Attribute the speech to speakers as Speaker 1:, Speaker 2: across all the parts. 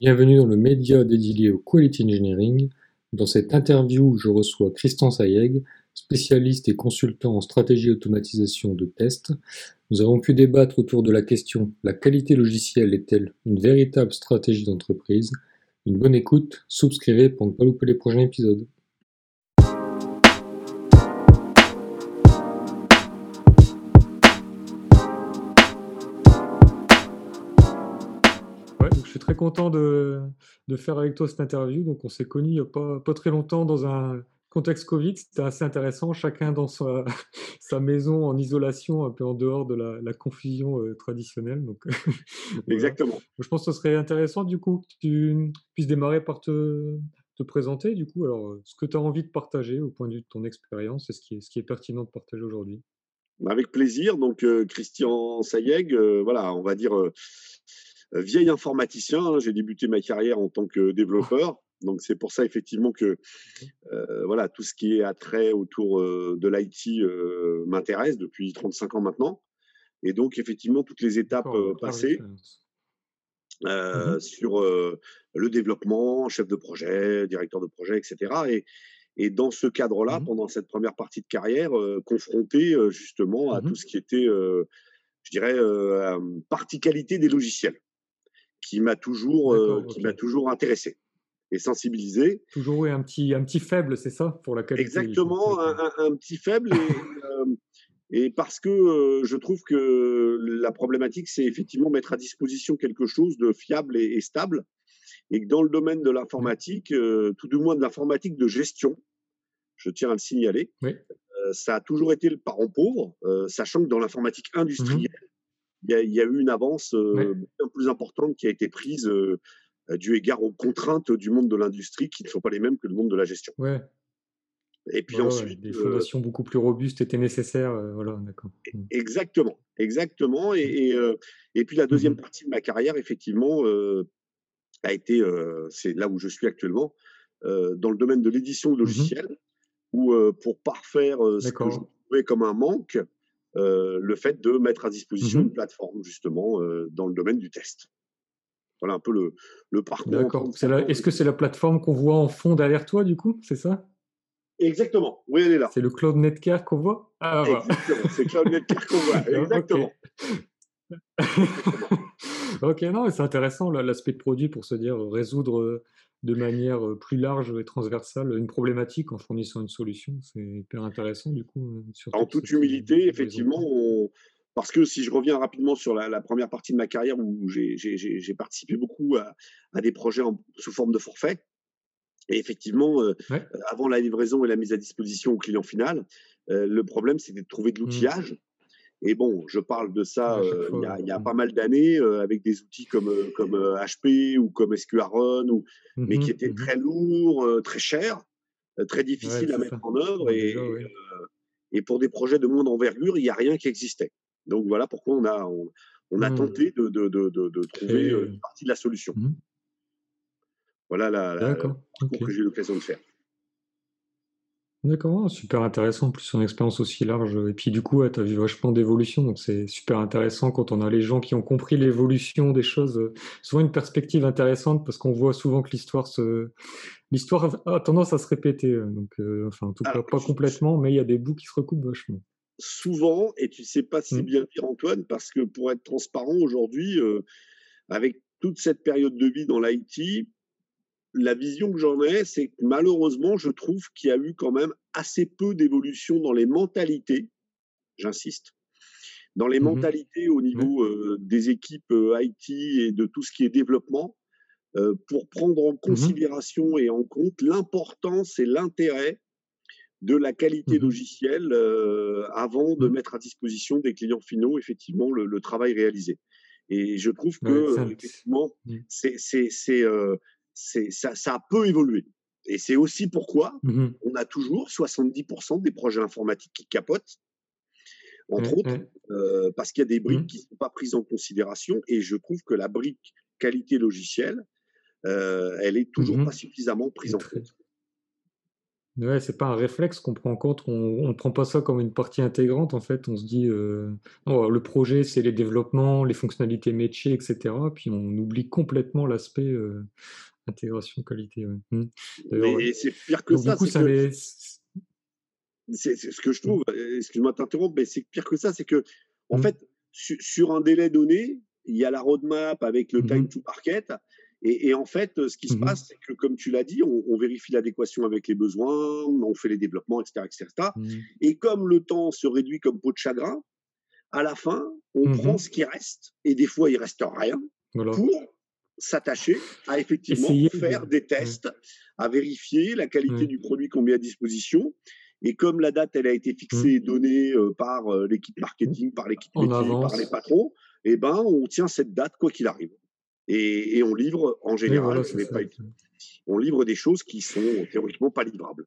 Speaker 1: Bienvenue dans le média dédié au Quality Engineering. Dans cette interview, je reçois Christian Sayeg, spécialiste et consultant en stratégie automatisation de tests. Nous avons pu débattre autour de la question la qualité logicielle est-elle une véritable stratégie d'entreprise? Une bonne écoute, souscrivez pour ne pas louper les prochains épisodes. Content de, faire avec toi cette interview. Donc, on s'est connus il n'y a pas, pas, très longtemps dans un contexte Covid. C'était assez intéressant, chacun dans sa, sa, maison en isolation, un peu en dehors de la, confusion euh, traditionnelle. Donc,
Speaker 2: Exactement.
Speaker 1: Je pense que ce serait intéressant, du coup, que tu puisses démarrer par te, te présenter, du coup, alors, ce que tu as envie de partager au point de vue de ton expérience et ce qui est, ce qui est pertinent de partager aujourd'hui.
Speaker 2: Avec plaisir. Donc, euh, Christian Sayeg, euh, voilà, on va dire vieil informaticien. Hein, j'ai débuté ma carrière en tant que développeur. Donc c'est pour ça effectivement que euh, voilà tout ce qui est attrait autour euh, de l'IT m'intéresse depuis 35 ans maintenant. Et donc effectivement toutes les étapes passées mmh sur le développement, chef de projet, directeur de projet, etc. Et, et dans ce cadre-là, mmh pendant cette première partie de carrière, confronté justement à mmh tout ce qui était, je dirais, partie qualité des logiciels qui m'a toujours, euh, qui m'a toujours intéressé et sensibilisé.
Speaker 1: Toujours un petit, un petit faible, c'est ça, pour la qualité.
Speaker 2: Exactement, un, petit faible. Et, euh, parce que euh, je trouve que la problématique, c'est effectivement mettre à disposition quelque chose de fiable et, stable. Et que dans le domaine de l'informatique, tout du moins de l'informatique de gestion, je tiens à le signaler, ça a toujours été le parent pauvre, sachant que dans l'informatique mmh il y, a eu une avance euh, plus importante qui a été prise euh, du égard aux contraintes du monde de l'industrie qui ne sont pas les mêmes que le monde de la gestion.
Speaker 1: Ouais. Et puis ensuite, des fondations beaucoup plus robustes étaient nécessaires, voilà, d'accord.
Speaker 2: Mmh. Exactement, exactement. Et, mmh. et, puis la deuxième mmh partie de ma carrière, effectivement, a été, c'est là où je suis actuellement, dans le domaine de l'édition de logiciels, où pour parfaire ce que je trouvais comme un manque, euh, le fait de mettre à disposition mmh une plateforme justement euh, dans le domaine du test. Voilà un peu le, le parcours.
Speaker 1: D'accord. Est-ce que c'est la plateforme qu'on voit en fond derrière toi, du coup C'est ça?
Speaker 2: Exactement. Oui, elle est là.
Speaker 1: C'est le Cloud Netcare qu'on voit?
Speaker 2: Ah, Exactement. c'est Cloud Netcare qu'on voit. Exactement.
Speaker 1: ok, non, c'est intéressant l'aspect de produit pour se dire résoudre de manière plus large et transversale une problématique en fournissant une solution. C'est hyper intéressant du coup.
Speaker 2: En toute humilité, effectivement, parce que si je reviens rapidement sur la, première partie de ma carrière où j'ai participé beaucoup à, des projets sous forme de forfait, et effectivement, avant la livraison et la mise à disposition au client final, le problème c'était de trouver de mmh. Et bon, je parle de ça euh, il, y a, pas mal d'années euh, avec des outils comme, euh, comme HP ou comme SQRun, ou, mais qui mmh étaient mmh très lourds, très chers, très difficiles à mettre en œuvre. Et, et, pour des projets de moindre envergure, il n'y a rien qui existait. Donc voilà pourquoi on a, on, a mmh. tenté de, de, de, de trouver une partie de la solution. Voilà la, la, que j'ai eu l'occasion de faire.
Speaker 1: D'accord, super intéressant, plus son expérience aussi large. Et puis du coup, tu as vu vachement d'évolution, donc c'est super intéressant quand on a les gens qui ont compris l'évolution des choses. Euh, souvent une perspective intéressante parce qu'on voit souvent que l'histoire se... l'histoire a tendance à se répéter. Euh, donc, euh, enfin, en tout cas, pas complètement, mais il y a des bouts qui se recoupent vachement.
Speaker 2: Souvent, et tu sais pas si mmh. bien dire Antoine, parce que pour être transparent aujourd'hui, avec toute cette période de vie dans l'IT, la vision que j'en ai, c'est que malheureusement, je trouve qu'il y a eu quand même assez peu d'évolution dans les mentalités, j'insiste, dans les mmh mentalités au niveau euh, des équipes euh, IT et de tout ce qui est développement, euh, pour prendre en mmh considération et en compte l'importance et l'intérêt de la qualité mmh logicielle avant de mettre à disposition des clients finaux effectivement le, travail réalisé. Et je trouve que effectivement, c'est ça, ça, a peu évolué. Et c'est aussi pourquoi mmh on a toujours 70% des projets informatiques qui capotent, entre autres, euh, parce qu'il y a des briques mmh. qui ne sont pas prises en considération. Et je trouve que la brique qualité logicielle, euh, elle est toujours mmh pas suffisamment prise en compte.
Speaker 1: Ouais, c'est pas un réflexe qu'on prend en compte, on, on prend pas ça comme une partie intégrante en fait. On se dit, euh, oh, le projet c'est les développements, les fonctionnalités métiers, etc. Puis on oublie complètement l'aspect euh, intégration qualité.
Speaker 2: Mmh. Mais c'est pire que ça. c'est ce que je trouve. Mmh. Excuse-moi de t'interrompre, mais c'est pire que ça, c'est que en mmh. fait sur un délai donné, il y a la roadmap avec le time to market. Et, en fait, ce qui se mmh passe, c'est que, comme tu l'as dit, on, vérifie l'adéquation avec les besoins, on fait les développements, etc. etc. Mmh et comme le temps se réduit comme peau de chagrin, à la fin, on mmh prend ce qui reste, et des fois, il reste rien, pour s'attacher à effectivement faire des tests, à vérifier la qualité du produit qu'on met à disposition. Et comme la date, elle a été fixée et donnée euh, par euh, l'équipe marketing, par l'équipe métier, par les patrons, eh ben, on tient cette date quoi qu'il arrive. Et, on livre en général, on livre des choses qui sont théoriquement pas livrables.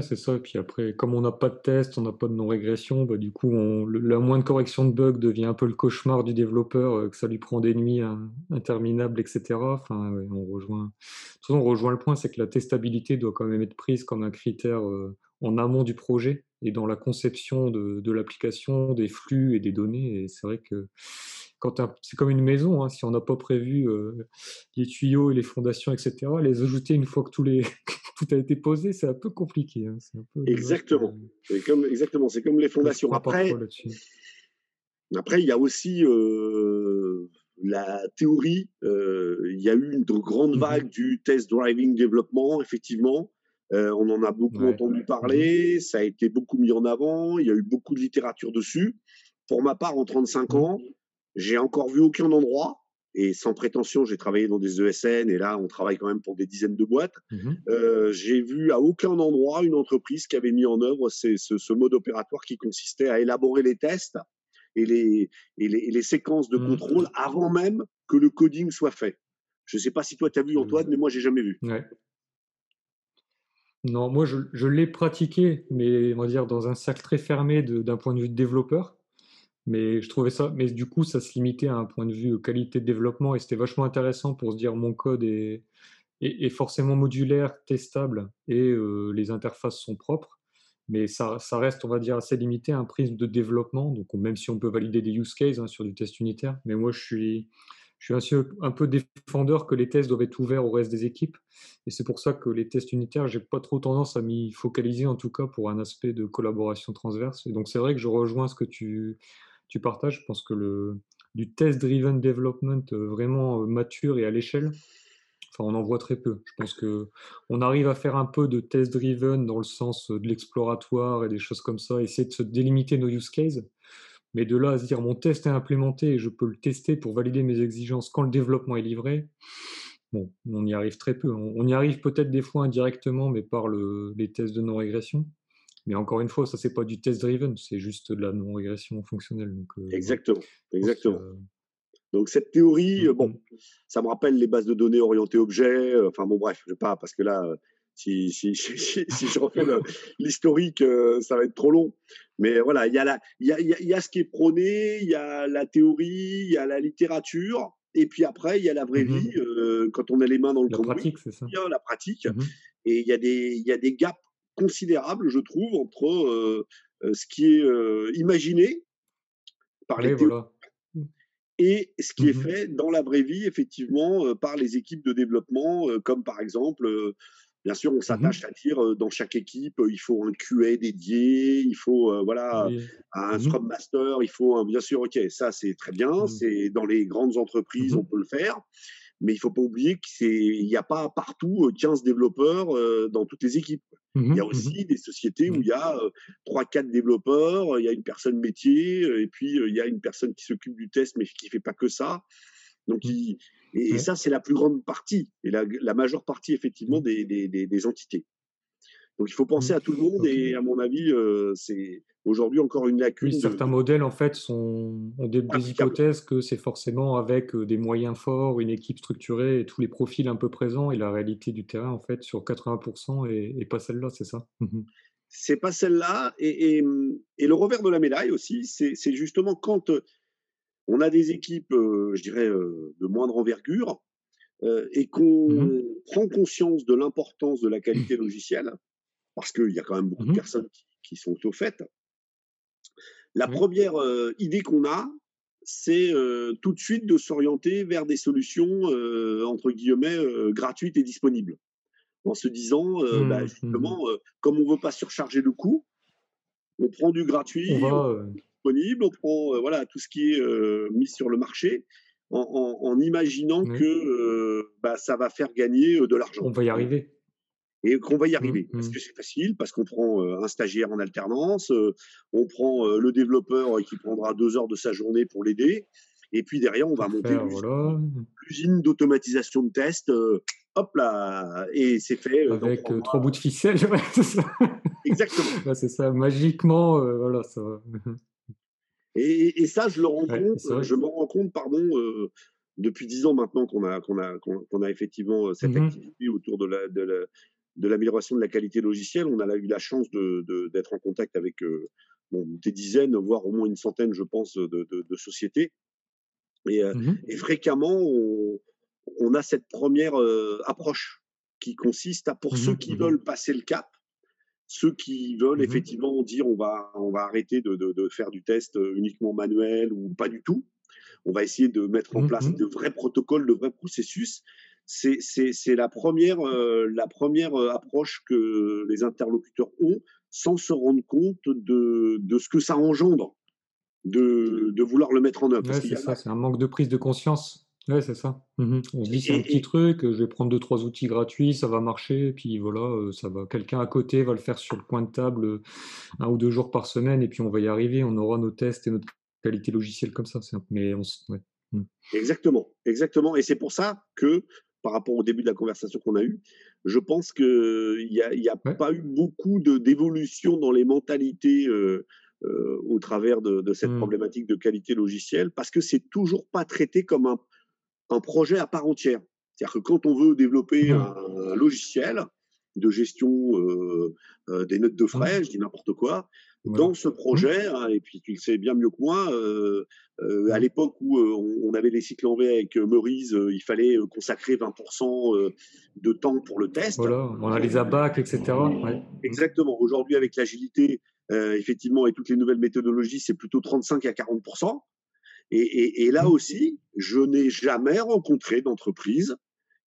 Speaker 1: C'est ça. Et puis après, comme on n'a pas de test, on n'a pas de non-régression, bah, du coup, on, la moindre correction de bug devient un peu le cauchemar du développeur, euh, que ça lui prend des nuits interminables, etc. Enfin, on rejoint. on rejoint le point, c'est que la testabilité doit quand même être prise comme un critère euh, en amont du projet et dans la conception de, de l'application, des flux et des données. Et c'est vrai que c'est comme une maison, hein, si on n'a pas prévu euh, les tuyaux et les fondations, etc., les ajouter une fois que tout, les, tout a été posé, c'est un peu compliqué. Hein,
Speaker 2: exactement. C'est comme, exactement. C'est comme les fondations. Après, après, il y a aussi euh, la théorie. Euh, il y a eu une grande mmh vague du test driving développement, effectivement. On en a beaucoup entendu mmh parler, ça a été beaucoup mis en avant, il y a eu beaucoup de littérature dessus. Pour ma part, en 35 mmh ans, j'ai encore vu aucun endroit, et sans prétention, j'ai travaillé dans des ESN, et là, on travaille quand même pour des dizaines de boîtes. Mmh euh, j'ai vu à aucun endroit une entreprise qui avait mis en œuvre ce, ce, mode opératoire qui consistait à élaborer les tests et les, et les, séquences de mmh. contrôle avant même que le coding soit fait. Je ne sais pas si toi, tu as vu, mmh. Antoine, mais moi, j'ai jamais vu.
Speaker 1: Non, moi, je, l'ai pratiqué, mais on va dire dans un cercle très fermé d'un point de vue de développeur. Mais je trouvais ça, mais du coup, ça se limitait à un point de vue qualité de développement et c'était vachement intéressant pour se dire mon code est, forcément modulaire, testable et euh, les interfaces sont propres. Mais ça, reste, on va dire, assez limité à un prisme de développement. Même si on peut valider des use cases hein, sur du test unitaire, mais moi, je suis, je suis un peu défendeur que les tests doivent être ouverts au reste des équipes. Et c'est pour ça que les tests unitaires, j'ai pas trop tendance à m'y focaliser, en tout cas pour un aspect de collaboration transverse. Et donc, c'est vrai que je rejoins ce que tu tu partages. Je pense que le, du test-driven development euh, vraiment euh, mature et à l'échelle, enfin, on en voit très peu. Je pense que on arrive à faire un peu de test-driven dans le sens euh, de l'exploratoire et des choses comme ça, essayer de se délimiter nos use cases. Mais de là à se dire mon test est implémenté et je peux le tester pour valider mes exigences quand le développement est livré, bon, on y arrive très peu. On, y arrive peut-être des fois indirectement, mais par le, les tests de non-régression. Mais encore une fois, ça, c'est pas du test-driven, c'est juste de la non-régression fonctionnelle. Donc,
Speaker 2: euh, exactement, exactement. Donc cette théorie, mmh, bon, mmh. ça me rappelle les bases de données orientées objets. Euh, enfin bon, bref, je sais pas parce que là, si, si, si, je refais l'historique, euh, ça va être trop long. Mais voilà, il y, a y a, il y a ce qui est prôné, il y a la théorie, il y a la littérature. Et puis après, il y a la vraie mmh vie, quand on a les mains dans le
Speaker 1: la pratique, c'est ça.
Speaker 2: Il y a la pratique. Et il y, a des, il y a des gaps considérable, je trouve, entre euh, euh, ce qui est euh, imaginé par les et ce qui est mmh fait dans la vraie vie, effectivement, par les équipes de développement, comme par exemple, bien sûr, on mmh s'attache à dire dans chaque équipe, il faut un QA dédié, il faut voilà un mmh Scrum Master, il faut un, bien sûr, ok, ça c'est très bien, c'est dans les grandes entreprises, on peut le faire. Mais il faut pas oublier qu'il n'y a pas partout 15 développeurs dans toutes les équipes. Mmh il y a mmh aussi des sociétés où mmh. il y a trois, quatre développeurs, il y a une personne métier, et puis il y a une personne qui s'occupe du test, mais qui fait pas que ça. Donc, et, ça, c'est la plus grande partie, et la, majeure partie, effectivement, des, des, entités. Donc, il faut penser à tout le monde, et à mon avis, c'est aujourd'hui encore une lacune.
Speaker 1: certains modèles, en fait, sont, ont des, hypothèses que c'est forcément avec euh, des moyens forts, une équipe structurée et tous les profils un peu présents. Et la réalité du terrain, en fait, sur 80% et, pas celle-là, c'est ça?
Speaker 2: Mmh C'est pas celle-là. Et, et, le revers de la médaille aussi, c'est justement quand euh, on a des équipes, euh, je dirais, de moindre envergure, euh, et qu'on mmh prend conscience de l'importance de la qualité logicielle, parce qu'il y a quand même beaucoup de mmh personnes qui, sont au fait, la première euh, idée qu'on a, c'est euh, tout de suite de s'orienter vers des solutions, entre guillemets, gratuites et disponibles. En se disant, bah, mmh, justement, comme on ne veut pas surcharger le coût, on prend du gratuit, disponible, on prend voilà, tout ce qui est mis sur le marché, en, imaginant que euh, bah, ça va faire gagner euh, de l'argent.
Speaker 1: On va y arriver.
Speaker 2: Et qu'on va y mmh, arriver, parce mmh. que c'est facile, parce qu'on prend euh, un stagiaire en alternance, on prend le développeur qui prendra deux heures de sa journée pour l'aider, et puis derrière, on va monter l'usine d'automatisation de test, hop là, et c'est fait.
Speaker 1: Avec trois bouts de ficelle, c'est ça.
Speaker 2: Exactement.
Speaker 1: c'est ça, magiquement, voilà, ça
Speaker 2: Et, ça, je le rends compte, je me rends compte, pardon, euh, depuis dix ans maintenant qu'on a, qu'on a, qu'on a effectivement euh, cette mmh activité autour de la, de l'amélioration de la qualité logicielle. On a eu la chance d'être en contact avec euh, des dizaines, voire au moins une centaine, je pense, de, sociétés. Et, mmh et fréquemment, on, a cette première approche qui consiste à, pour mmh ceux qui veulent passer le cap, ceux qui veulent mmh effectivement dire on va, on va arrêter de, de, faire du test euh, uniquement manuel ou pas du tout, on va essayer de mettre en mmh place de vrais protocoles, de vrais processus. C'est la première, euh, la première euh, approche que les interlocuteurs ont sans se rendre compte de, de ce que ça engendre de, de, vouloir le mettre en œuvre.
Speaker 1: c'est ça, c'est un manque de prise de conscience. Ouais, c'est ça. Mmh On se dit c'est un petit truc, je vais prendre deux trois outils gratuits, ça va marcher, et puis voilà, euh, ça va. Quelqu'un à côté va le faire sur le coin de table euh, un ou deux jours par semaine, et puis on va y arriver. On aura nos tests et notre qualité logicielle comme ça. Mais on,
Speaker 2: mmh. Exactement, exactement. Et c'est pour ça que par rapport au début de la conversation qu'on a eue, je pense qu'il n'y a, y a pas eu beaucoup d'évolution dans les mentalités euh, au travers de, cette mmh. problématique de qualité logicielle, parce que c'est toujours pas traité comme un, un projet à part entière. C'est-à-dire que quand on veut développer mmh. un, logiciel de gestion euh, euh, des notes de mmh. frais, je dis n'importe quoi, dans ce projet, mmh. hein, et puis tu le sais bien mieux que moi, euh, à l'époque où on avait les cycles en V avec Meurize, il fallait consacrer 20% de temps pour le test.
Speaker 1: Voilà, on a les ABAC, etc.
Speaker 2: Exactement. Aujourd'hui, avec l'agilité, effectivement, et toutes les nouvelles méthodologies, c'est plutôt 35 à 40%. Et, là mmh. aussi, je n'ai jamais rencontré d'entreprise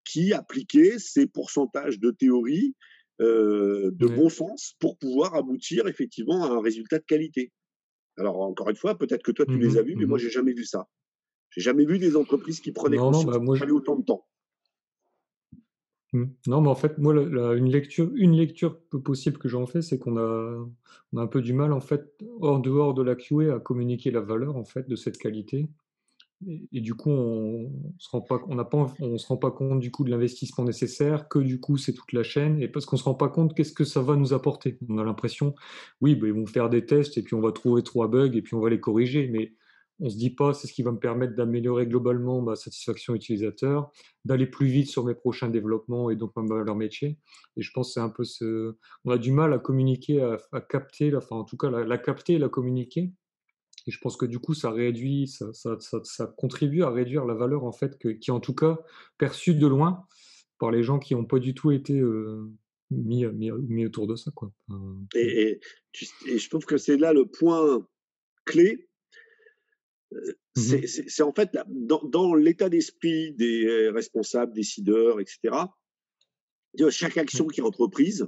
Speaker 2: qui appliquait ces pourcentages de théorie euh, de bon sens pour pouvoir aboutir effectivement à un résultat de qualité. Alors encore une fois, peut-être que toi tu mmh les as vus, mais moi mmh j'ai jamais vu ça. J'ai jamais vu des entreprises qui prenaient conscience bah, moi, autant de temps.
Speaker 1: Mmh. Non, mais en fait, moi, une lecture, une lecture possible que j'en fais, c'est qu'on a, on a un peu du mal, en fait, hors dehors de la QA, à communiquer la valeur, en fait, de cette qualité. Et, du coup, on on se rend pas compte du coup de l'investissement nécessaire, que du coup, c'est toute la chaîne, et parce qu'on se rend pas compte qu'est-ce que ça va nous apporter? On a l'impression, oui, ben, ils vont faire des tests, et puis on va trouver trois bugs, et puis on va les corriger, mais on se dit pas c'est ce qui va me permettre d'améliorer globalement ma satisfaction utilisateur, d'aller plus vite sur mes prochains développements et donc ma valeur métier. Et je pense que c'est un peu ce, on a du mal à communiquer, à, capter, enfin en tout cas la, capter et la communiquer. Et je pense que du coup ça réduit, ça, ça, contribue à réduire la valeur en fait qui est en tout cas perçue de loin par les gens qui n'ont pas du tout été euh, mis, mis, autour de ça quoi.
Speaker 2: et, et je trouve que c'est là le point clé Mmh c'est en fait dans, l'état d'esprit des euh, responsables, décideurs, etc. Chaque action mmh. qui est entreprise,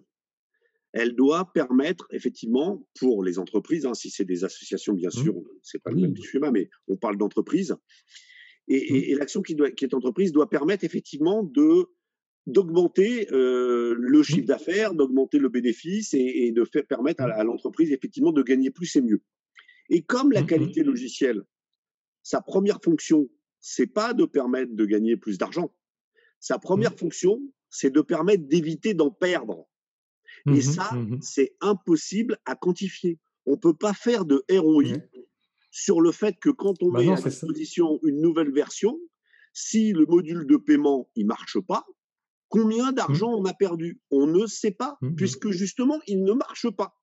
Speaker 2: elle doit permettre effectivement pour les entreprises, hein, si c'est des associations bien mmh. sûr, c'est pas le même schéma, mais on parle d'entreprise. Et, l'action qui, qui, est entreprise doit permettre effectivement de d'augmenter euh, le chiffre d'affaires, d'augmenter le bénéfice et, de faire permettre à, à l'entreprise effectivement de gagner plus et mieux. Et comme la qualité logicielle sa première fonction, c'est pas de permettre de gagner plus d'argent. Sa première mmh. fonction, c'est de permettre d'éviter d'en perdre. Et mmh ça, mmh c'est impossible à quantifier. On peut pas faire de ROI sur le fait que quand on bah met à disposition une nouvelle version, si le module de paiement il marche pas, combien d'argent on a perdu? On ne sait pas, puisque justement il ne marche pas.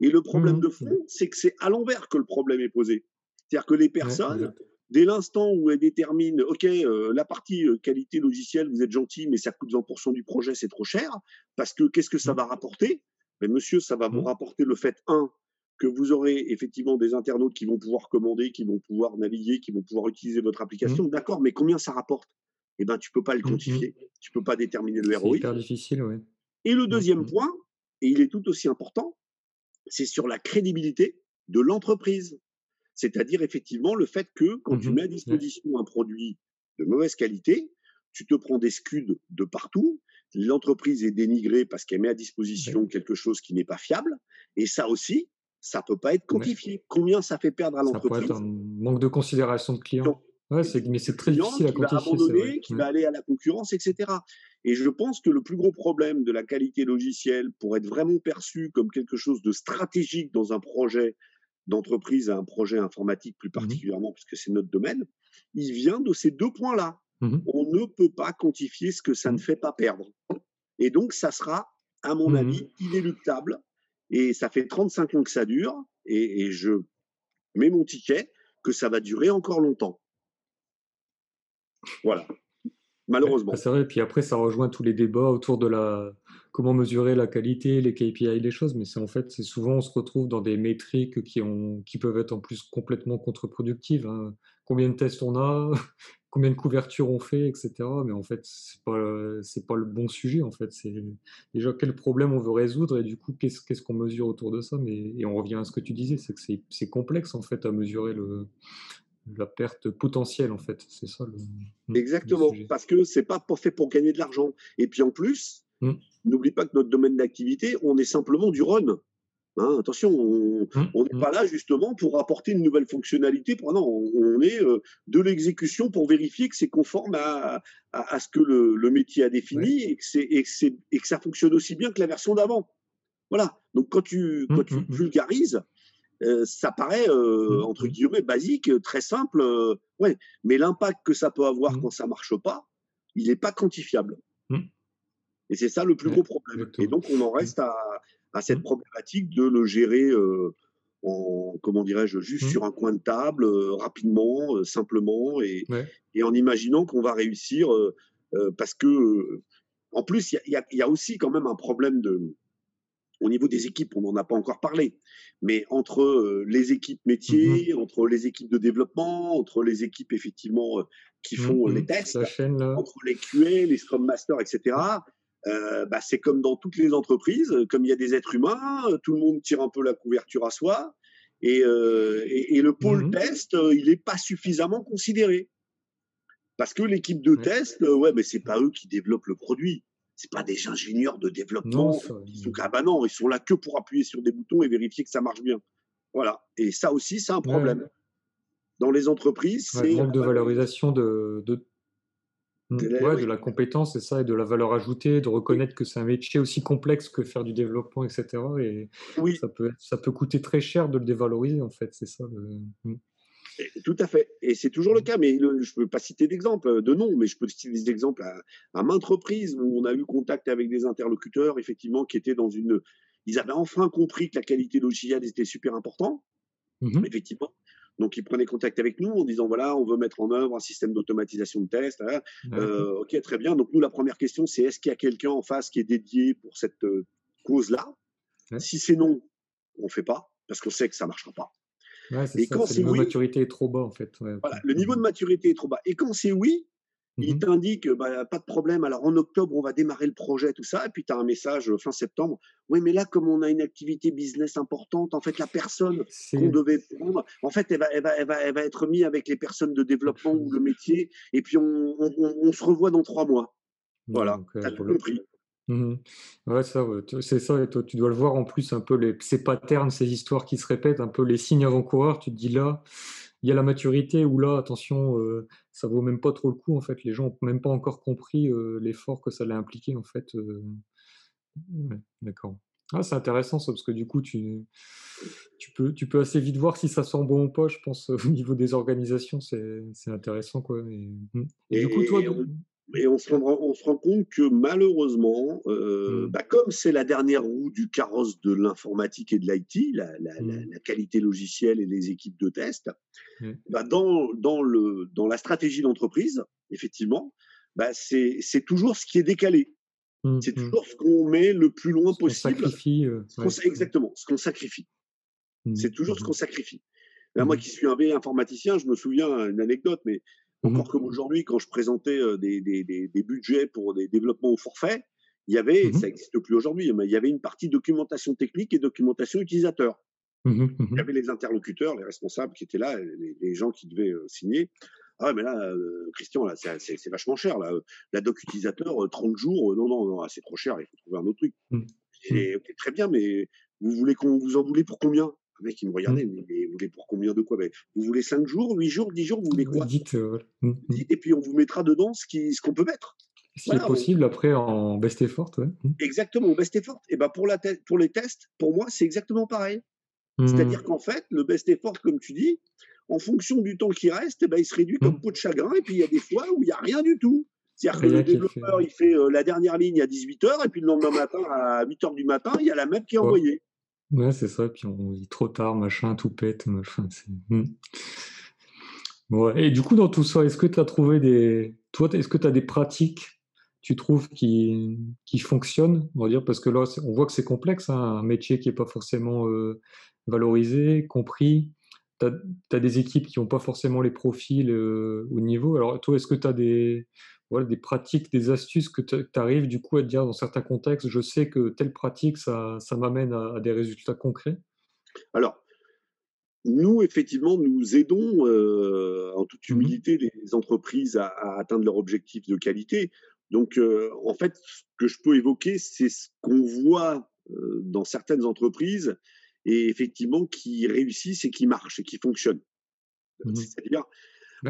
Speaker 2: Et le problème de fond, c'est que c'est à l'envers que le problème est posé. C'est-à-dire que les personnes Dès l'instant où elle détermine, OK, euh, la partie euh, qualité logicielle, vous êtes gentil, mais ça coûte 20% du projet, c'est trop cher, parce que qu'est-ce que ça mmh. va rapporter? Mais Monsieur, ça va vous mmh. rapporter le fait, un, que vous aurez effectivement des internautes qui vont pouvoir commander, qui vont pouvoir naviguer, qui vont pouvoir utiliser votre application. Mmh. D'accord, mais combien ça rapporte? Eh bien, tu peux pas le quantifier. Tu peux pas déterminer le ROI.
Speaker 1: C'est hyper difficile, oui.
Speaker 2: Et le deuxième point, et il est tout aussi important, c'est sur la crédibilité de l'entreprise. C'est-à-dire effectivement le fait que quand tu mmh mets à disposition un produit de mauvaise qualité, tu te prends des scuds de partout, l'entreprise est dénigrée parce qu'elle met à disposition quelque chose qui n'est pas fiable, et ça aussi, ça peut pas être quantifié. Combien ça fait perdre à l'entreprise Ça peut être
Speaker 1: un manque de considération de client. Ouais, mais c'est très difficile à quantifier.
Speaker 2: Qui va abandonner, qui va aller à la concurrence, etc. Et je pense que le plus gros problème de la qualité logicielle, pour être vraiment perçu comme quelque chose de stratégique dans un projet d'entreprise, un projet informatique plus mmh particulièrement, puisque c'est notre domaine, il vient de ces deux points-là. Mmh On ne peut pas quantifier ce que ça ne mmh. fait pas perdre. Et donc, ça sera, à mon avis, inéluctable. Et ça fait 35 ans que ça dure, et, et je mets mon ticket que ça va durer encore longtemps. Voilà malheureusement.
Speaker 1: c'est vrai, puis après, ça rejoint tous les débats autour de la comment mesurer la qualité, les KPI, les choses, mais c'est en fait, c'est souvent, on se retrouve dans des métriques qui, ont, qui peuvent être en plus complètement contre-productives. Hein. Combien de tests on a, combien de couvertures on fait, etc. Mais en fait, c'est pas, c'est pas le bon sujet, en fait. C'est déjà quel problème on veut résoudre et du coup, qu'est-ce, qu'est-ce qu'on mesure autour de ça. Mais, et on revient à ce que tu disais, c'est que c'est, complexe, en fait, à mesurer le, la perte potentielle en fait. C'est ça
Speaker 2: le. Exactement, parce que c'est pas fait pour gagner de l'argent. Et puis en plus, mmh. N'oublie pas que notre domaine d'activité, on est simplement du run. Hein, attention, on mmh. n'est pas là justement pour apporter une nouvelle fonctionnalité. Non, on, est euh, de l'exécution pour vérifier que c'est conforme à, à, ce que le, métier a défini et, que et, que et, que ça fonctionne aussi bien que la version d'avant. Voilà. Donc quand tu, quand tu mmh, vulgarises, euh, ça paraît euh, mmh, entre mmh. guillemets basique, très simple, ouais. Mais l'impact que ça peut avoir mmh. quand ça marche pas, il n'est pas quantifiable. Et c'est ça le plus gros problème. Et donc on en reste à, à cette problématique de le gérer en comment dirais-je juste sur un coin de table, rapidement, simplement, et, et, en imaginant qu'on va réussir parce que en plus il y a, y a aussi quand même un problème de au niveau des équipes, on n'en a pas encore parlé, mais entre euh, les équipes métiers, mmh entre les équipes de développement, entre les équipes effectivement euh, qui mmh font les tests, entre les QA, les Scrum Masters, etc. Euh, bah, c'est comme dans toutes les entreprises, comme il y a des êtres humains, tout le monde tire un peu la couverture à soi, et, et, le pôle mmh test, il n'est pas suffisamment considéré. Parce que l'équipe de test, ouais, mais c'est pas eux qui développent le produit c'est pas des ingénieurs de développement qui sont ah bah non, ils sont là que pour appuyer sur des boutons et vérifier que ça marche bien. Voilà. Et ça aussi, c'est un problème. Dans les entreprises, c'est
Speaker 1: manque de valorisation de, de... Hmm, de la compétence et ça et de la valeur ajoutée, de reconnaître que c'est un métier aussi complexe que faire du développement, etc. Et oui. ça peut ça peut coûter très cher de le dévaloriser en fait, c'est ça. Hmm.
Speaker 2: Tout à fait. Et c'est toujours le mmh. cas. Mais je ne peux pas citer d'exemple, euh, de nom, mais je peux citer des exemples à, à maintes reprises où on a eu contact avec des interlocuteurs, effectivement, qui étaient dans une. Ils avaient enfin compris que la qualité logicielle était super importante, mmh effectivement. Donc, ils prenaient contact avec nous en disant voilà, on veut mettre en œuvre un système d'automatisation de test. Hein. Euh, ok, très bien. Donc, nous, la première question, c'est est-ce qu'il y a quelqu'un en face qui est dédié pour cette euh, cause-là? Si c'est non, on ne fait pas parce qu'on sait que ça ne marchera pas
Speaker 1: et quand c'est le niveau de maturité est trop bas en fait.
Speaker 2: voilà, le niveau de maturité est trop bas. Et quand c'est oui, il mmh t'indique bah, pas de problème. Alors en octobre, on va démarrer le projet, tout ça. Et puis tu as un message fin septembre. Oui, mais là, comme on a une activité business importante, en fait, la personne qu'on devait prendre, en fait, elle va, elle, va, elle, va, elle va, être mise avec les personnes de développement ou le métier. Et puis on, on, on, se revoit dans trois mois. Voilà, tu as compris.
Speaker 1: Mmh ouais, ça, c'est ça, et toi, tu dois le voir en plus un peu les, ces patterns, ces histoires qui se répètent, un peu les signes avant-coureurs. Tu te dis là, il y a la maturité ou là, attention, euh, ça vaut même pas trop le coup en fait. Les gens ont même pas encore compris euh, l'effort que ça allait impliquer en fait. Euh. D'accord. Ah, c'est intéressant ça parce que du coup, tu, tu, peux, tu peux assez vite voir si ça sent bon ou pas. Je pense au niveau des organisations, c'est intéressant quoi. Et, mmh. du coup, toi,
Speaker 2: Et on se, rend, on se rend compte que malheureusement, euh, mmh. bah, comme c'est la dernière roue du carrosse de l'informatique et de l'IT, la, la, mmh. qualité logicielle et les équipes de test, mmh. bah, dans, dans, le, dans la stratégie d'entreprise, effectivement, bah, c'est toujours ce qui est décalé. C'est toujours ce qu'on met le plus loin ce possible.
Speaker 1: Sacrifie, euh,
Speaker 2: Exactement, ce qu'on sacrifie. C'est toujours ce qu'on sacrifie. moi qui suis un informaticien, je me souviens une anecdote, mais Encore comme aujourd'hui, quand je présentais des, des, des, budgets pour des développements au forfait, il y avait, mmh ça n'existe plus aujourd'hui, mais il y avait une partie documentation technique et documentation utilisateur. Mmh il y avait les interlocuteurs, les responsables qui étaient là, les, gens qui devaient signer. Ah, mais là, Christian, là, c'est vachement cher. Là. La doc utilisateur, 30 jours, non, non, non, c'est trop cher, il faut trouver un autre truc. Et, très bien, mais vous voulez qu'on vous en voulez pour combien? Le mec, il me regardait, mmh. mais vous voulez pour combien de quoi? Ben, Vous voulez 5 jours, 8 jours, 10 jours, vous voulez quoi?
Speaker 1: Dites, euh, mmh, mmh.
Speaker 2: Et puis on vous mettra dedans ce qu'on ce qu'on peut mettre.
Speaker 1: Si possible, après en best effort. Ouais.
Speaker 2: Exactement, best effort. Et ben pour, la pour les tests, pour moi, c'est exactement pareil. C'est-à-dire qu'en fait, le best effort, comme tu dis, en fonction du temps qui reste, eh ben, il se réduit comme peau de chagrin. Et puis il y a des fois où il n'y a rien du tout. C'est-à-dire que le développeur, il fait euh, la dernière ligne à 18h, et puis le lendemain matin, à 8h du matin, il y a la map qui est envoyée.
Speaker 1: Ouais, c'est ça. Puis on dit trop tard, machin, tout pète, machin. Hmm. Ouais. Et du coup, dans tout ça, est-ce que tu as trouvé des. Toi, est-ce que tu as des pratiques, tu trouves, qui, qui fonctionnent On va dire, parce que là, on voit que c'est complexe, hein, un métier qui n'est pas forcément euh, valorisé, compris. Tu as, des équipes qui n'ont pas forcément les profils euh, au niveau. Alors, toi, est-ce que tu as des voilà, des pratiques, des astuces que tu arrives du coup à te dire dans certains contextes, je sais que telle pratique, ça, ça m'amène à, des résultats concrets?
Speaker 2: Alors, nous, effectivement, nous aidons euh, en toute mmh humilité les entreprises à, atteindre leurs objectifs de qualité. Donc, euh, en fait, ce que je peux évoquer, c'est ce qu'on voit euh, dans certaines entreprises et effectivement qui réussissent et qui marchent et qui fonctionnent. Mmh C'est-à-dire,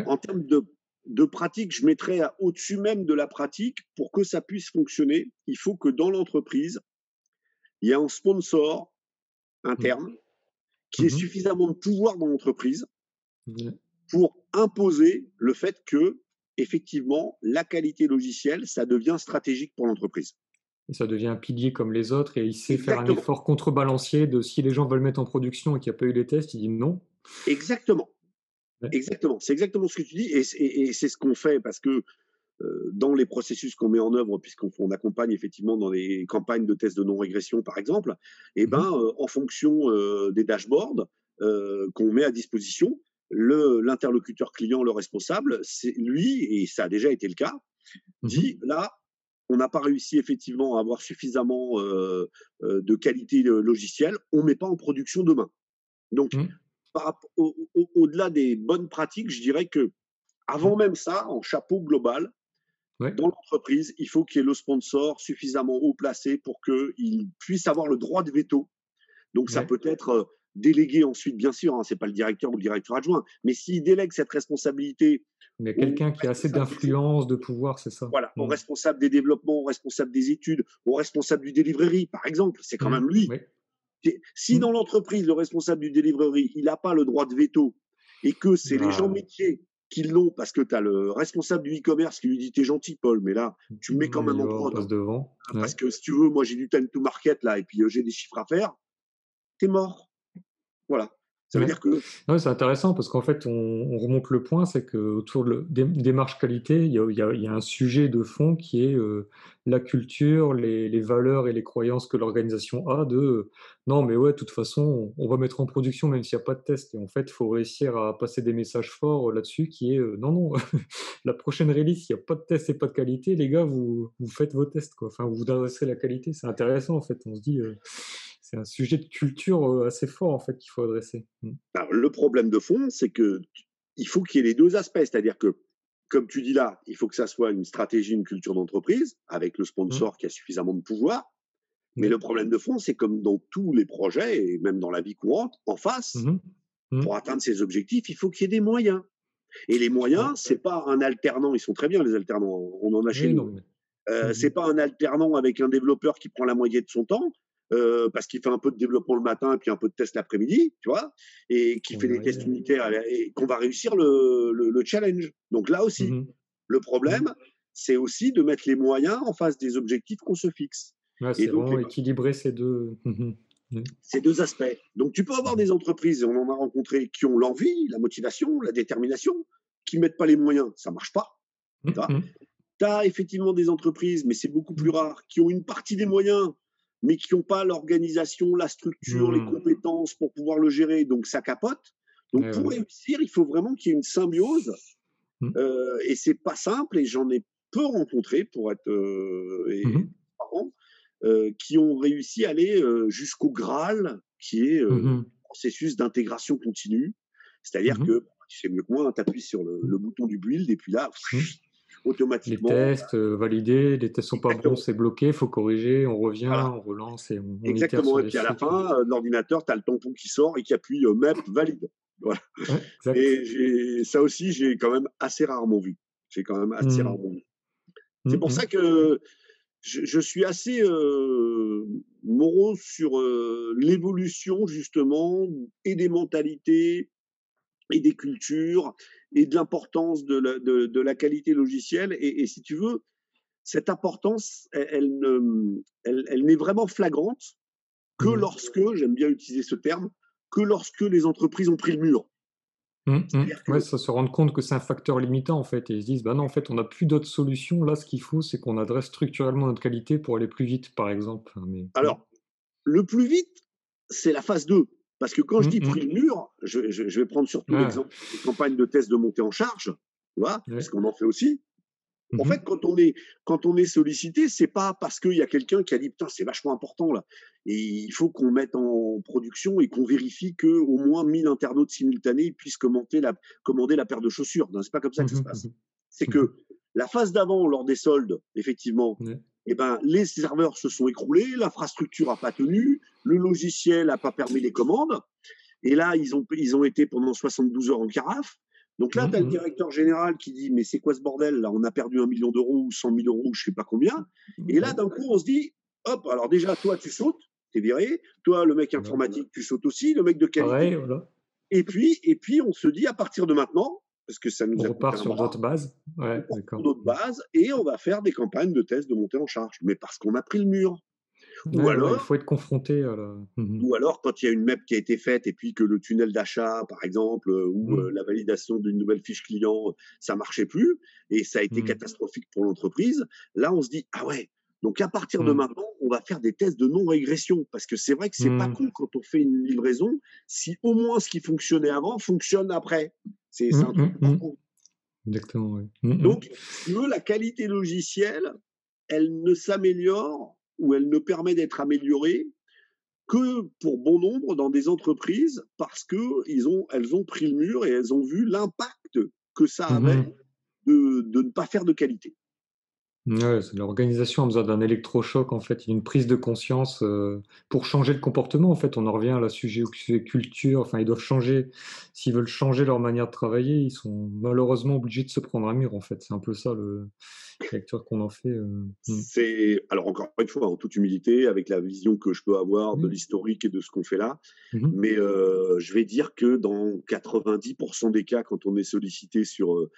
Speaker 2: en termes de de pratique, je mettrais au-dessus même de la pratique pour que ça puisse fonctionner. Il faut que dans l'entreprise, il y ait un sponsor interne mmh. qui ait mmh suffisamment de pouvoir dans l'entreprise mmh. pour imposer le fait que, effectivement, la qualité logicielle, ça devient stratégique pour l'entreprise.
Speaker 1: Et ça devient un pilier comme les autres et il sait faire un effort contrebalancier de si les gens veulent mettre en production et qu'il n'y a pas eu les tests, il dit non.
Speaker 2: Exactement. Exactement, c'est exactement ce que tu dis, et, c'est ce qu'on fait parce que euh, dans les processus qu'on met en œuvre, puisqu'on accompagne effectivement dans les campagnes de tests de non-régression, par exemple, et eh mmh ben, euh, en fonction euh, des dashboards qu'on met à disposition, l'interlocuteur client, le responsable, c'est lui, et ça a déjà été le cas, mmh dit là, on n'a pas réussi effectivement à avoir suffisamment de qualité logicielle, on ne met pas en production demain. Donc, mmh au-delà des bonnes pratiques, je dirais que avant mmh. même ça, en chapeau global, dans l'entreprise, il faut qu'il y ait le sponsor suffisamment haut placé pour qu'il puisse avoir le droit de veto. Donc ça peut être euh, délégué ensuite, bien sûr, hein, c'est pas le directeur ou le directeur adjoint, mais s'il délègue cette responsabilité
Speaker 1: mais quelqu'un qui a assez d'influence, de pouvoir, c'est ça.
Speaker 2: Voilà, au mmh. responsable des développements, au responsable des études, au responsable du delivery, par exemple, c'est quand mmh. même lui. Si mmh. dans l'entreprise, le responsable du delivery, il n'a pas le droit de veto et que c'est les gens métiers qui l'ont parce que tu as le responsable du e-commerce qui lui dit T'es gentil, Paul, mais là, tu me mets quand même en prod.
Speaker 1: devant.
Speaker 2: Parce que si tu veux, moi, j'ai du time to market là et puis euh, j'ai des chiffres à faire, t'es mort. Voilà. Ça veut dire que.
Speaker 1: c'est intéressant parce qu'en fait, on, remonte le point, c'est qu'autour de la démarche qualité, il y, a, un sujet de fond qui est euh, la culture, les, valeurs et les croyances que l'organisation a de non, mais ouais, de toute façon, on, va mettre en production même s'il n'y a pas de test. Et en fait, il faut réussir à passer des messages forts là-dessus qui est euh, non, non, la prochaine release, s'il n'y a pas de test et pas de qualité, les gars, vous, vous faites vos tests. Quoi. Enfin, vous adresserez la qualité. C'est intéressant en fait. On se dit. C'est un sujet de culture assez fort en fait qu'il faut adresser.
Speaker 2: Mmh. le problème de fond, c'est que il faut qu'il y ait les deux aspects, c'est-à-dire que comme tu dis là, il faut que ça soit une stratégie, une culture d'entreprise avec le mmh. sponsor qui a suffisamment de pouvoir. Mais le problème de fond, c'est comme dans tous les projets et même dans la vie courante, en face, mmh pour atteindre ces objectifs, il faut qu'il y ait des moyens. Et les moyens, c'est pas un alternant. Ils sont très bien les alternants. On en a chez nous. Euh, c'est pas un alternant avec un développeur qui prend la moitié de son temps. Euh, parce qu'il fait un peu de développement le matin et puis un peu de test l'après-midi, tu vois, et qui fait des tests unitaires et, qu'on va réussir le, le, challenge. Donc là aussi, mmh le problème, mmh c'est aussi de mettre les moyens en face des objectifs qu'on se fixe.
Speaker 1: c'est vraiment équilibrer ces deux.
Speaker 2: ces deux aspects. Donc, tu peux avoir des entreprises, on en a rencontré, qui ont l'envie, la motivation, la détermination, qui mettent pas les moyens, ça marche pas. Tu as effectivement des entreprises, mais c'est beaucoup plus rare, qui ont une partie des moyens, mais qui n'ont pas l'organisation, la structure, les mmh. compétences pour pouvoir le gérer. Donc, ça capote. Donc, pour réussir, il faut vraiment qu'il y ait une symbiose. Mmh. Euh, et c'est pas simple, et j'en ai peu rencontré, pour être euh, et, mmh euh, qui ont réussi à aller euh, jusqu'au Graal, qui est le processus d'intégration continue. C'est-à-dire que, tu sais mieux que moi, hein, tu appuies sur le, le, bouton du build, et puis là, automatiquement.
Speaker 1: Les tests euh, validés, les tests sont pas bons, c'est bloqué, il faut corriger, on revient, on relance et on
Speaker 2: Exactement. Et puis à la fin, euh, l'ordinateur, tu as le tampon qui sort et qui appuie euh, MEP valide. Voilà. et ça aussi, j'ai quand même assez rarement vu. J'ai quand même assez mmh. rarement vu. C'est mmh, pour mmh. ça que je, suis assez morose sur l'évolution justement et des mentalités et des cultures et de l'importance de, de, la qualité logicielle. Et, si tu veux, cette importance, elle, elle, elle, n'est vraiment flagrante que mmh lorsque, j'aime bien utiliser ce terme, que lorsque les entreprises ont pris le mur.
Speaker 1: Mmh, mmh. Ouais, ça se rendre compte que c'est un facteur limitant en fait, et ils se disent bah non en fait on n'a plus d'autres solutions. Là, ce qu'il faut, c'est qu'on adresse structurellement notre qualité pour aller plus vite, par exemple. Mais...
Speaker 2: Alors, le plus vite, c'est la phase 2. Parce que quand je mmh, dis mmh. le mur, je, je, vais prendre surtout l'exemple des campagnes de tests de montée en charge, tu vois, parce qu'on en fait aussi. En mmh fait, quand on est, quand on est sollicité, c'est pas parce qu'il y a quelqu'un qui a dit putain, c'est vachement important là. Et il faut qu'on mette en production et qu'on vérifie que au moins 1000 internautes simultanés puissent commenter la, commander la paire de chaussures. C'est pas comme ça que ça se passe. C'est que la phase d'avant, lors des soldes, effectivement, eh ben, les serveurs se sont écroulés, l'infrastructure n'a pas tenu, le logiciel n'a pas permis les commandes. Et là, ils ont, ils ont été pendant 72 heures en carafe. Donc là, tu as le mmh, mmh. directeur général qui dit Mais c'est quoi ce bordel Là, on a perdu un million d'euros ou 100 000 euros, je ne sais pas combien. Et là, d'un coup, on se dit Hop, alors déjà, toi, tu sautes, tu es viré. Toi, le mec informatique, tu sautes aussi. Le mec de qualité. voilà. Et puis, et puis, on se dit À partir de maintenant, parce que ça nous
Speaker 1: on repart sur d'autres bases.
Speaker 2: Ouais, d'autres bases et on va faire des campagnes de tests de montée en charge, mais parce qu'on a pris le mur.
Speaker 1: Ou alors, il faut être confronté à la...
Speaker 2: Mmh ou alors, quand il y a une MEP qui a été faite et puis que le tunnel d'achat, par exemple, euh, ou mmh. euh, la validation d'une nouvelle fiche client, ça marchait plus et ça a été mmh. catastrophique pour l'entreprise. Là, on se dit ah ouais. Donc à partir de maintenant, on va faire des tests de non-régression parce que c'est vrai que c'est pas cool quand on fait une livraison si au moins ce qui fonctionnait avant fonctionne après. C'est un truc
Speaker 1: Exactement. Oui.
Speaker 2: Donc, la qualité logicielle, elle ne s'améliore ou elle ne permet d'être améliorée que pour bon nombre dans des entreprises parce que ont, elles ont pris le mur et elles ont vu l'impact que ça mmh avait de, de, ne pas faire de qualité.
Speaker 1: Ouais, l'organisation a besoin d'un électrochoc, en fait, une prise de conscience euh, pour changer le comportement. En fait, on en revient à la sujet culture. Enfin, ils doivent changer. S'ils veulent changer leur manière de travailler, ils sont malheureusement obligés de se prendre un mur. En fait, c'est un peu ça le lecture qu'on en fait. Euh,
Speaker 2: hmm. C'est alors encore une fois en toute humilité, avec la vision que je peux avoir de l'historique et de ce qu'on fait là. Mmh Mais euh, je vais dire que dans 90% des cas, quand on est sollicité sur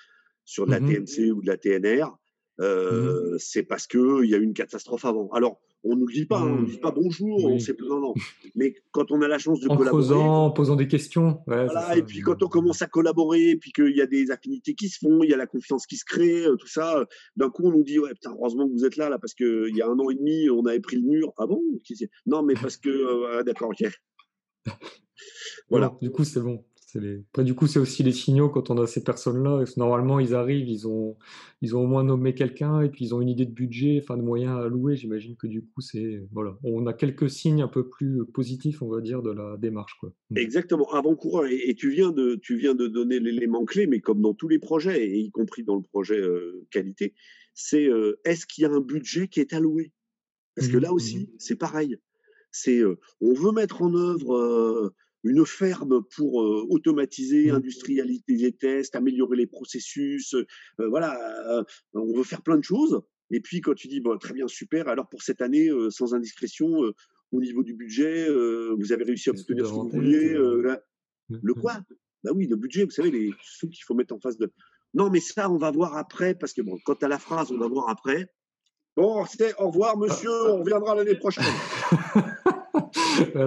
Speaker 2: sur de la mmh TMC ou de la TNR, Mmh euh, c'est parce qu'il y a eu une catastrophe avant. Alors, on ne nous dit pas, hein, on ne mmh. dit pas bonjour, on sait non, non. Mais quand on a la chance de
Speaker 1: en
Speaker 2: collaborer,
Speaker 1: en posant des questions,
Speaker 2: voilà, et puis quand on commence à collaborer, et puis qu'il y a des affinités qui se font, il y a la confiance qui se crée, euh, tout ça. Euh, d'un coup, on nous dit ouais, putain, heureusement que vous êtes là, là, parce qu'il y a un an et demi, on avait pris le mur. Ah bon? Non, mais parce que d'accord, ok.
Speaker 1: voilà. du coup, c'est bon. Après, du coup, c'est aussi les signaux quand on a ces personnes-là. Normalement, ils arrivent, ils ont, ils ont au moins nommé quelqu'un et puis ils ont une idée de budget, enfin de moyens à louer. J'imagine que du coup, c'est voilà, on a quelques signes un peu plus positifs, on va dire, de la démarche, quoi.
Speaker 2: Mm. Exactement, avant-coureur. Et, tu viens de, tu viens de donner l'élément clé, mais comme dans tous les projets, et y compris dans le projet euh, qualité, c'est euh, est-ce qu'il y a un budget qui est alloué? Parce que mmh là aussi, mmh c'est pareil. C'est euh, on veut mettre en œuvre une ferme pour euh, automatiser, mmh. industrialiser les tests, améliorer les processus. Euh, voilà, euh, on veut faire plein de choses. Et puis quand tu dis bon, très bien, super. Alors pour cette année, sans indiscrétion, au niveau du budget, vous avez réussi à obtenir ce que vous vouliez. Mmh, le mmh. quoi? Bah oui, le budget. Vous savez, les sous qu'il faut mettre en face de. non, mais ça, on va voir après, parce que bon, quand tu as la phrase, on va voir après. Bon, c'est au revoir, monsieur, on reviendra l'année prochaine.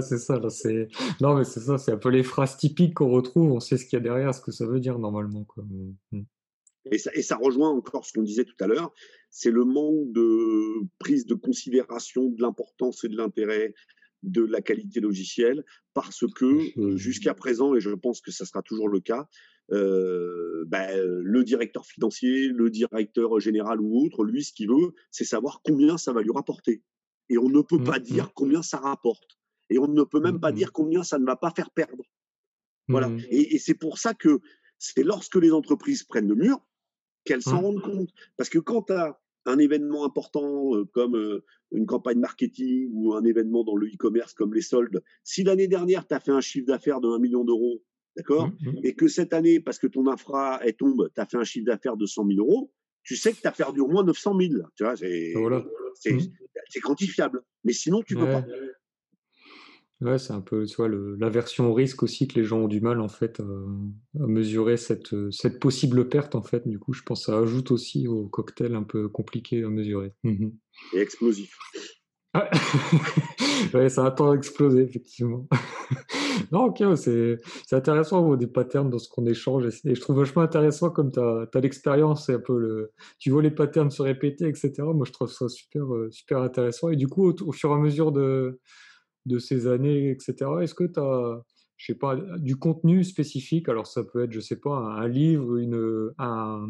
Speaker 1: c'est ça, là, c'est... Non, mais c'est ça, c'est un peu les phrases typiques qu'on retrouve, on sait ce qu'il y a derrière, ce que ça veut dire normalement. Quoi.
Speaker 2: Mm. Et, ça, et ça rejoint encore ce qu'on disait tout à l'heure, c'est le manque de prise de considération de l'importance et de l'intérêt de la qualité logicielle, parce que jusqu'à présent, et je pense que ça sera toujours le cas, euh, ben, le directeur financier, le directeur général ou autre, lui, ce qu'il veut, c'est savoir combien ça va lui rapporter. Et on ne peut mmh, pas mmh. dire combien ça rapporte. Et on ne peut même pas mmh, dire combien ça ne va pas faire perdre. Voilà. Et, c'est pour ça que c'est lorsque les entreprises prennent le mur qu'elles s'en rendent compte. Parce que quand tu as un événement important euh, comme euh, une campagne marketing ou un événement dans le e-commerce comme les soldes, si l'année dernière, tu as fait un chiffre d'affaires de 1 million d'euros, d'accord Et que cette année, parce que ton infra elle tombe, tu as fait un chiffre d'affaires de 100 000 euros, tu sais que tu as perdu au moins 900 000. Tu vois, c'est c'est quantifiable. Mais sinon, tu ne peux pas.
Speaker 1: Ouais, c'est un peu tu vois, la version au risque aussi que les gens ont du mal en fait à, mesurer cette, cette, possible perte en fait. Du coup, je pense que ça ajoute aussi au cocktail un peu compliqué à mesurer.
Speaker 2: Mmh Et explosif.
Speaker 1: ouais, ça attend d'exploser effectivement. non, ok, c'est intéressant des patterns dans ce qu'on échange et, je trouve vachement intéressant comme tu as, as l'expérience et un peu le. Tu vois les patterns se répéter, etc. Moi, je trouve ça super, euh, super intéressant et du coup, au fur et à mesure de de ces années, etc. Est-ce que tu as, je sais pas, du contenu spécifique? Alors ça peut être, je sais pas, un livre, une, un,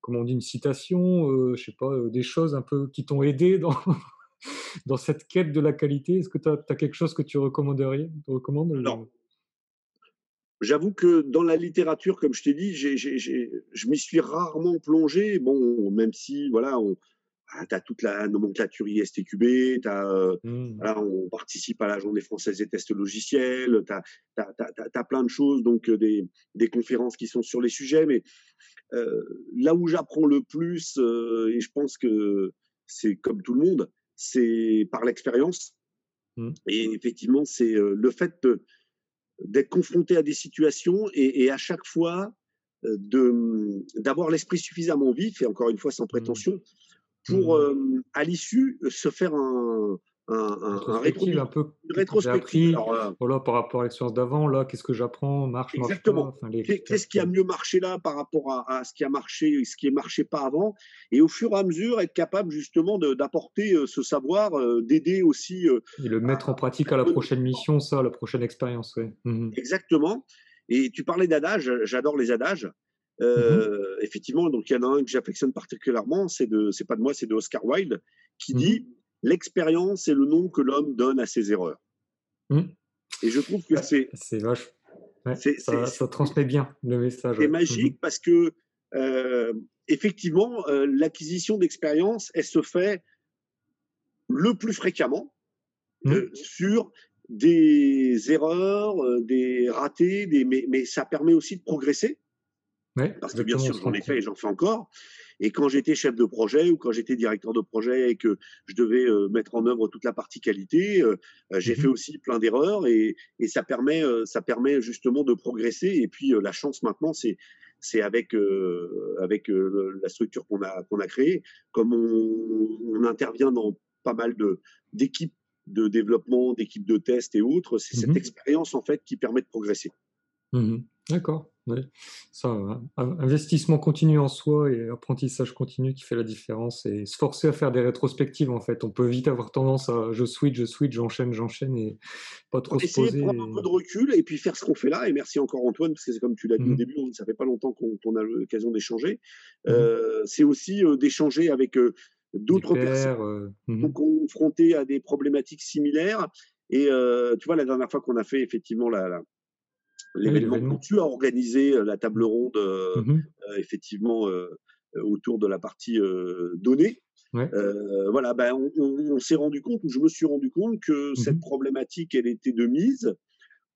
Speaker 1: comment on dit, une citation, euh, je sais pas, euh, des choses un peu qui t'ont aidé dans, dans cette quête de la qualité? Est-ce que tu as, quelque chose que tu recommanderais recommandes
Speaker 2: Non. J'avoue que dans la littérature, comme je t'ai dit, je m'y suis rarement plongé. Bon, même si, voilà, on, tu as toute la nomenclature ISTQB, as, mmh. on participe à la journée française des tests logiciels, tu as, plein de choses, donc des, des, conférences qui sont sur les sujets, mais euh, là où j'apprends le plus, euh, et je pense que c'est comme tout le monde, c'est par l'expérience. Mmh. Et effectivement, c'est euh, le fait d'être confronté à des situations et, et à chaque fois d'avoir l'esprit suffisamment vif, et encore une fois sans mmh. Pour, mmh. euh, à l'issue, se faire un, un, un,
Speaker 1: un peu rétrospective. Euh, voilà, par rapport à l'expérience d'avant, là, qu'est-ce que j'apprends Marche,
Speaker 2: Exactement. Qu'est-ce qui a mieux marché là par rapport à, à, ce qui a marché, ce qui ne marchait pas avant? Et au fur et à mesure, être capable justement d'apporter euh, ce savoir, d'aider aussi.
Speaker 1: et le mettre en pratique à la prochaine mission, ça, la prochaine expérience, oui.
Speaker 2: Mmh Exactement. Et tu parlais d'adages, j'adore les adages. Mmh euh, effectivement, donc il y en a un que j'affectionne particulièrement, c'est de, c'est pas de moi, c'est de Oscar Wilde, qui mmh dit l'expérience est le nom que l'homme donne à ses erreurs. Mmh. Et je trouve que c'est,
Speaker 1: c'est vache. ça, ça, transmet bien le message.
Speaker 2: C'est magique parce que euh, effectivement, euh, l'acquisition d'expérience, elle se fait le plus fréquemment sur des erreurs, des ratés, des, mais, mais, ça permet aussi de progresser. Parce que bien sûr, j'en ai fait et j'en fais encore. Et quand j'étais chef de projet ou quand j'étais directeur de projet et que je devais euh, mettre en œuvre toute la partie qualité, euh, euh, j'ai mmh fait aussi plein d'erreurs et, et, ça permet, ça permet justement de progresser. Et puis la chance maintenant, c'est c'est avec avec la structure qu'on a qu'on a créée, comme on, on, intervient dans pas mal de d'équipes de développement, d'équipes de test et autres, c'est cette mmh expérience en fait qui permet de progresser.
Speaker 1: Mmh D'accord. Ça, investissement continu en soi et apprentissage continu qui fait la différence et se forcer à faire des rétrospectives en fait. On peut vite avoir tendance à je switch, je switch, j'enchaîne, j'enchaîne et pas trop se poser.
Speaker 2: prendre un peu de recul et puis faire ce qu'on fait là. Et merci encore Antoine parce que c'est comme tu l'as dit au mmh début, ça fait pas longtemps qu'on a l'occasion d'échanger. Mmh euh, c'est aussi euh, d'échanger avec euh, d'autres personnes mmh confrontées à des problématiques similaires. Et tu vois, la dernière fois qu'on a fait effectivement la l'événement que tu as organisé, euh, la table ronde, euh, mmh euh, effectivement, autour de la partie données. voilà, ben, on, s'est rendu compte, ou je me suis rendu compte que mmh cette problématique, elle était de mise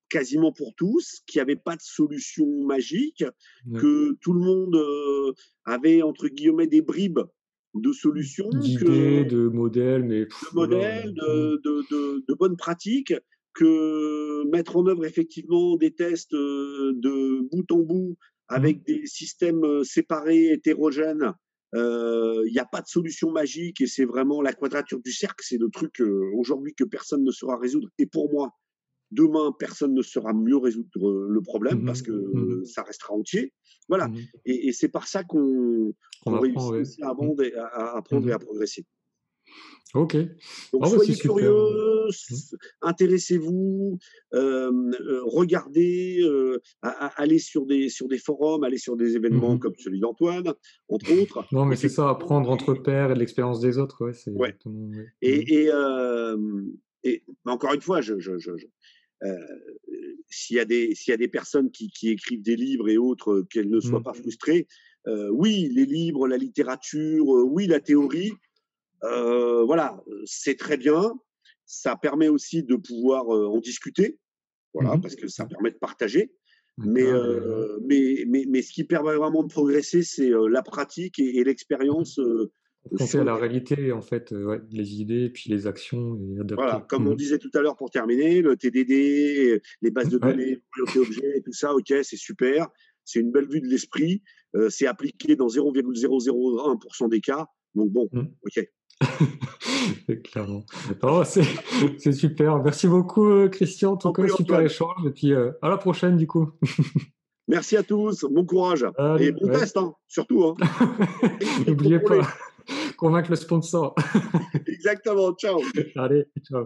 Speaker 2: quasiment pour tous, qu'il n'y avait pas de solution magique, que tout le monde avait entre guillemets des bribes de solutions,
Speaker 1: de modèles, mais
Speaker 2: de modèles, de, de, de, de, bonnes pratiques, que mettre en œuvre effectivement des tests euh, de bout en bout avec des systèmes séparés, hétérogènes, il n'y a pas de solution magique et c'est vraiment la quadrature du cercle. C'est le truc aujourd'hui que personne ne saura résoudre. Et pour moi, demain, personne ne saura mieux résoudre le problème mmh parce que mmh ça restera entier. Voilà. Mmh et, c'est par ça qu'on réussit à, apprendre et à progresser.
Speaker 1: Ok.
Speaker 2: Donc ah soyez curieux, mmh. intéressez-vous, euh, regardez, euh, allez sur des, sur des forums, allez sur des événements mmh comme celui d'Antoine, entre autres.
Speaker 1: Non, mais c'est ça, apprendre entre pairs et l'expérience des autres. Ouais,
Speaker 2: Et, et, encore une fois, je, je, je, s'il y, a des, s'il y a des personnes qui, qui, écrivent des livres et autres, qu'elles ne soient mmh. pas frustrées, oui, les livres, la littérature, oui, la théorie, euh, voilà, c'est très bien. Ça permet aussi de pouvoir euh, en discuter, voilà, mmh parce que ça permet de partager. Euh, mais, mais, mais, ce qui permet vraiment de progresser, c'est la pratique et, l'expérience.
Speaker 1: Penser à la réalité, en fait, les idées, puis les actions.
Speaker 2: Voilà, comme on mmh disait tout à l'heure pour terminer, le TDD, les bases de données, les objets, tout ça, ok, c'est super. C'est une belle vue de l'esprit. c'est appliqué dans 0,001% des cas. Donc bon, mmh. ok.
Speaker 1: Clairement. c'est super. Merci beaucoup, euh, Christian. En tout cas, super échange. Et puis, euh, à la prochaine, du coup.
Speaker 2: Merci à tous. Bon courage. et bon test, hein, surtout. Hein.
Speaker 1: N'oubliez pas, convaincre le sponsor.
Speaker 2: Exactement. Ciao.
Speaker 1: Allez, ciao.